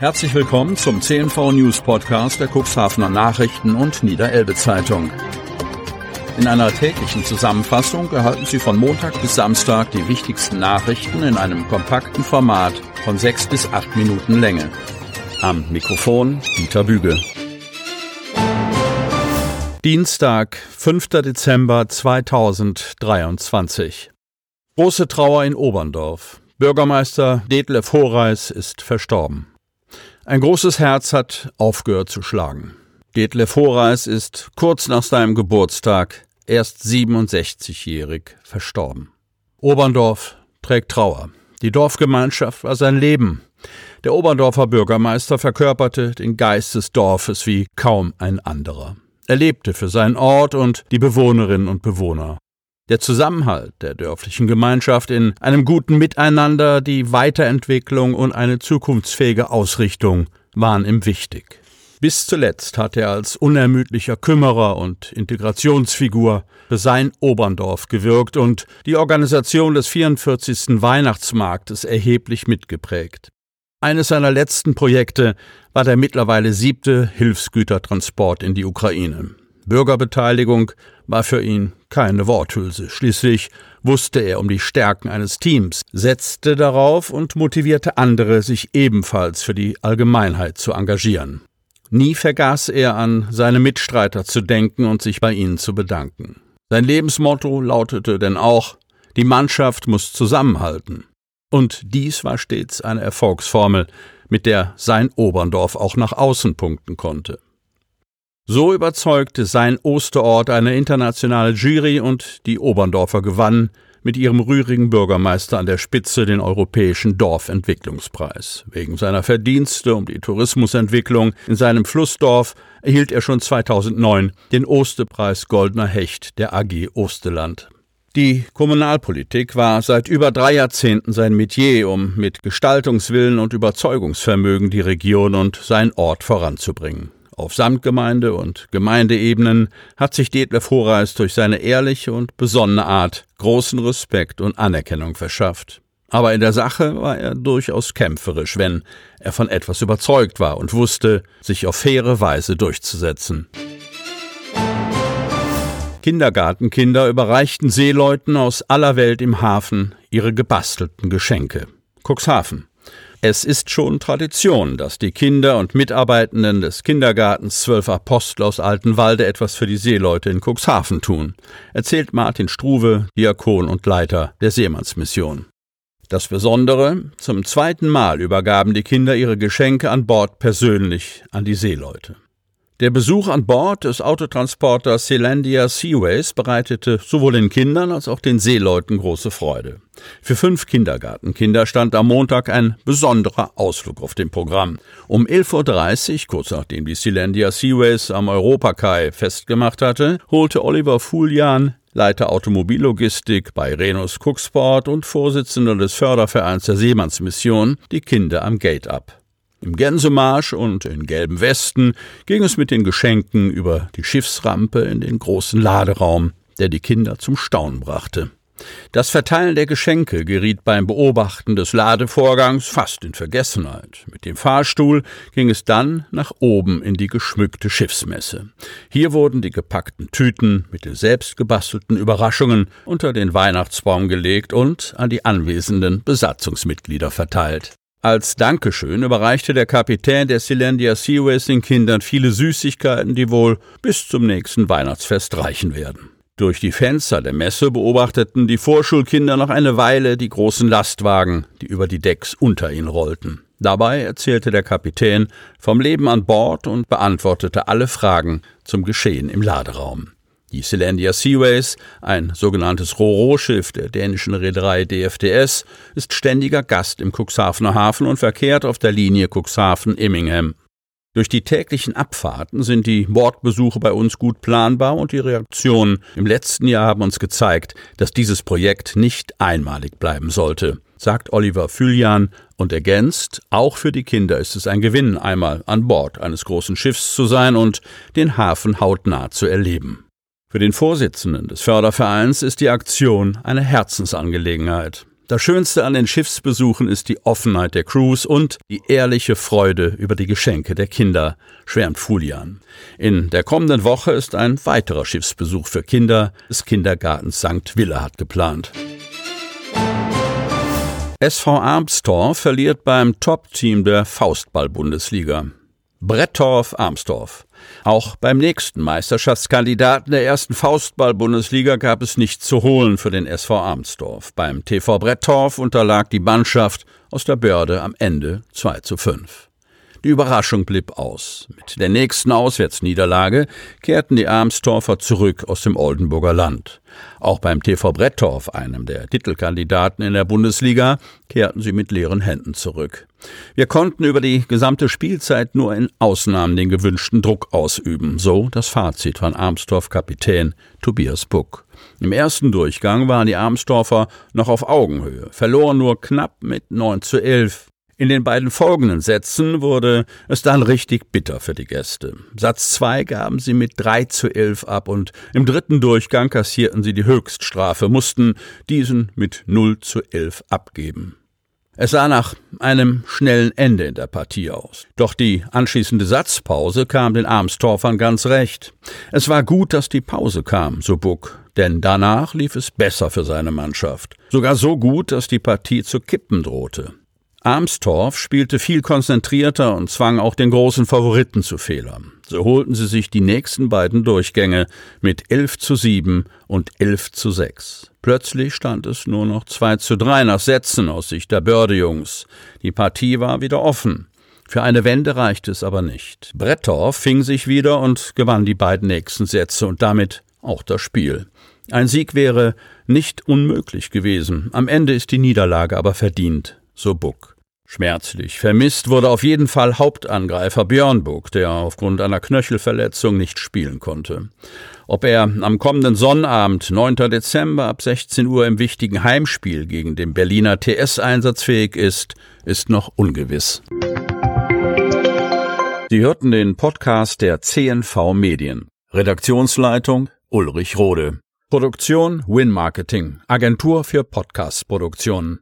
Herzlich willkommen zum CNV News Podcast der Cuxhavener Nachrichten und Niederelbe Zeitung. In einer täglichen Zusammenfassung erhalten Sie von Montag bis Samstag die wichtigsten Nachrichten in einem kompakten Format von sechs bis acht Minuten Länge. Am Mikrofon Dieter Büge. Dienstag, 5. Dezember 2023. Große Trauer in Oberndorf. Bürgermeister Detlef Horeis ist verstorben. Ein großes Herz hat aufgehört zu schlagen. Detlef Horeis ist kurz nach seinem Geburtstag erst 67-jährig verstorben. Oberndorf trägt Trauer. Die Dorfgemeinschaft war sein Leben. Der Oberndorfer Bürgermeister verkörperte den Geist des Dorfes wie kaum ein anderer. Er lebte für seinen Ort und die Bewohnerinnen und Bewohner. Der Zusammenhalt der dörflichen Gemeinschaft in einem guten Miteinander, die Weiterentwicklung und eine zukunftsfähige Ausrichtung waren ihm wichtig. Bis zuletzt hat er als unermüdlicher Kümmerer und Integrationsfigur für sein Oberndorf gewirkt und die Organisation des 44. Weihnachtsmarktes erheblich mitgeprägt. Eines seiner letzten Projekte war der mittlerweile siebte Hilfsgütertransport in die Ukraine. Bürgerbeteiligung war für ihn keine Worthülse. Schließlich wusste er um die Stärken eines Teams, setzte darauf und motivierte andere, sich ebenfalls für die Allgemeinheit zu engagieren. Nie vergaß er an seine Mitstreiter zu denken und sich bei ihnen zu bedanken. Sein Lebensmotto lautete denn auch Die Mannschaft muss zusammenhalten. Und dies war stets eine Erfolgsformel, mit der sein Oberndorf auch nach außen punkten konnte. So überzeugte sein Osterort eine internationale Jury und die Oberndorfer gewannen mit ihrem rührigen Bürgermeister an der Spitze den Europäischen Dorfentwicklungspreis. Wegen seiner Verdienste um die Tourismusentwicklung in seinem Flussdorf erhielt er schon 2009 den Osterpreis Goldener Hecht der AG Osterland. Die Kommunalpolitik war seit über drei Jahrzehnten sein Metier, um mit Gestaltungswillen und Überzeugungsvermögen die Region und sein Ort voranzubringen. Auf Samtgemeinde und Gemeindeebenen hat sich Detlef Horeis durch seine ehrliche und besonnene Art großen Respekt und Anerkennung verschafft. Aber in der Sache war er durchaus kämpferisch, wenn er von etwas überzeugt war und wusste, sich auf faire Weise durchzusetzen. Kindergartenkinder überreichten Seeleuten aus aller Welt im Hafen ihre gebastelten Geschenke. Cuxhaven. Es ist schon Tradition, dass die Kinder und Mitarbeitenden des Kindergartens Zwölf Apostel aus Altenwalde etwas für die Seeleute in Cuxhaven tun, erzählt Martin Struve, Diakon und Leiter der Seemannsmission. Das Besondere, zum zweiten Mal übergaben die Kinder ihre Geschenke an Bord persönlich an die Seeleute. Der Besuch an Bord des Autotransporters Selandia Seaways bereitete sowohl den Kindern als auch den Seeleuten große Freude. Für fünf Kindergartenkinder stand am Montag ein besonderer Ausflug auf dem Programm. Um 11.30 Uhr, kurz nachdem die Selandia Seaways am Europakai festgemacht hatte, holte Oliver Fulian Leiter Automobillogistik bei Renus Cooksport und Vorsitzender des Fördervereins der Seemannsmission, die Kinder am Gate ab. Im Gänsemarsch und in gelben Westen ging es mit den Geschenken über die Schiffsrampe in den großen Laderaum, der die Kinder zum Staunen brachte. Das Verteilen der Geschenke geriet beim Beobachten des Ladevorgangs fast in Vergessenheit. Mit dem Fahrstuhl ging es dann nach oben in die geschmückte Schiffsmesse. Hier wurden die gepackten Tüten mit den selbstgebastelten Überraschungen unter den Weihnachtsbaum gelegt und an die anwesenden Besatzungsmitglieder verteilt. Als Dankeschön überreichte der Kapitän der Silandia Seaways den Kindern viele Süßigkeiten, die wohl bis zum nächsten Weihnachtsfest reichen werden. Durch die Fenster der Messe beobachteten die Vorschulkinder noch eine Weile die großen Lastwagen, die über die Decks unter ihnen rollten. Dabei erzählte der Kapitän vom Leben an Bord und beantwortete alle Fragen zum Geschehen im Laderaum. Die Selandia Seaways, ein sogenanntes Roro-Schiff der dänischen Reederei DFDS, ist ständiger Gast im Cuxhavener Hafen und verkehrt auf der Linie Cuxhaven-Immingham. Durch die täglichen Abfahrten sind die Bordbesuche bei uns gut planbar und die Reaktionen im letzten Jahr haben uns gezeigt, dass dieses Projekt nicht einmalig bleiben sollte, sagt Oliver Füljan und ergänzt, auch für die Kinder ist es ein Gewinn, einmal an Bord eines großen Schiffs zu sein und den Hafen hautnah zu erleben. Für den Vorsitzenden des Fördervereins ist die Aktion eine Herzensangelegenheit. Das Schönste an den Schiffsbesuchen ist die Offenheit der Crews und die ehrliche Freude über die Geschenke der Kinder, schwärmt Fulian. In der kommenden Woche ist ein weiterer Schiffsbesuch für Kinder des Kindergartens St. Willehad geplant. SV Armstor verliert beim Top-Team der Faustball-Bundesliga. Brettorf-Armstorf. Auch beim nächsten Meisterschaftskandidaten der ersten Faustball-Bundesliga gab es nichts zu holen für den SV Armsdorf. Beim TV Brettorf unterlag die Mannschaft aus der Börde am Ende 2 zu 5. Die Überraschung blieb aus. Mit der nächsten Auswärtsniederlage kehrten die Armstorfer zurück aus dem Oldenburger Land. Auch beim TV Brettorf, einem der Titelkandidaten in der Bundesliga, kehrten sie mit leeren Händen zurück. Wir konnten über die gesamte Spielzeit nur in Ausnahmen den gewünschten Druck ausüben, so das Fazit von Armstorf-Kapitän Tobias Buck. Im ersten Durchgang waren die Armstorfer noch auf Augenhöhe, verloren nur knapp mit 9 zu 11. In den beiden folgenden Sätzen wurde es dann richtig bitter für die Gäste. Satz 2 gaben sie mit 3 zu 11 ab und im dritten Durchgang kassierten sie die Höchststrafe, mussten diesen mit 0 zu 11 abgeben. Es sah nach einem schnellen Ende in der Partie aus. Doch die anschließende Satzpause kam den Armstorfern ganz recht. Es war gut, dass die Pause kam, so Buck, denn danach lief es besser für seine Mannschaft. Sogar so gut, dass die Partie zu kippen drohte. Armstorf spielte viel konzentrierter und zwang auch den großen Favoriten zu Fehlern. So holten sie sich die nächsten beiden Durchgänge mit 11 zu 7 und 11 zu 6. Plötzlich stand es nur noch 2 zu 3 nach Sätzen aus Sicht der Bördejungs. Die Partie war wieder offen. Für eine Wende reichte es aber nicht. Brettorf fing sich wieder und gewann die beiden nächsten Sätze und damit auch das Spiel. Ein Sieg wäre nicht unmöglich gewesen. Am Ende ist die Niederlage aber verdient so Buck. Schmerzlich vermisst wurde auf jeden Fall Hauptangreifer Björn Buck, der aufgrund einer Knöchelverletzung nicht spielen konnte. Ob er am kommenden Sonnabend, 9. Dezember ab 16 Uhr im wichtigen Heimspiel gegen den Berliner TS einsatzfähig ist, ist noch ungewiss. Sie hörten den Podcast der CNV Medien. Redaktionsleitung Ulrich Rode. Produktion Win Marketing, Agentur für Podcast-Produktionen.